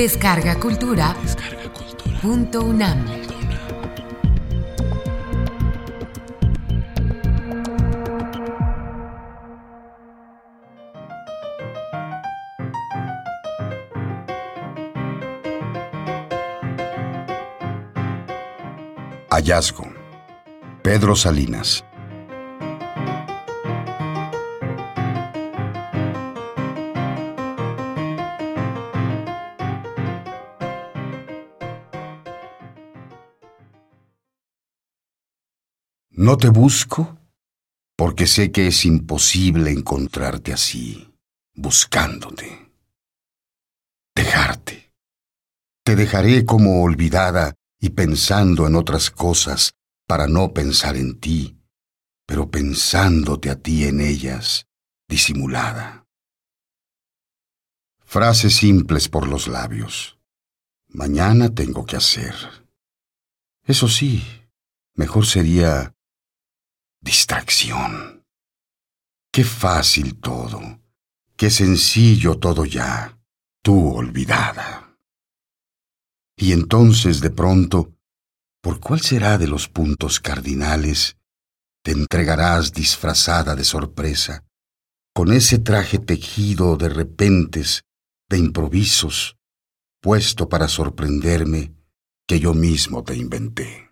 Descarga Cultura. Punto UNAM. Hallazgo. Pedro Salinas. No te busco porque sé que es imposible encontrarte así, buscándote. Dejarte. Te dejaré como olvidada y pensando en otras cosas para no pensar en ti, pero pensándote a ti en ellas, disimulada. Frases simples por los labios. Mañana tengo que hacer. Eso sí, mejor sería distracción. Qué fácil todo, qué sencillo todo ya, tú olvidada. Y entonces de pronto, ¿por cuál será de los puntos cardinales te entregarás disfrazada de sorpresa, con ese traje tejido de repentes, de improvisos, puesto para sorprenderme que yo mismo te inventé?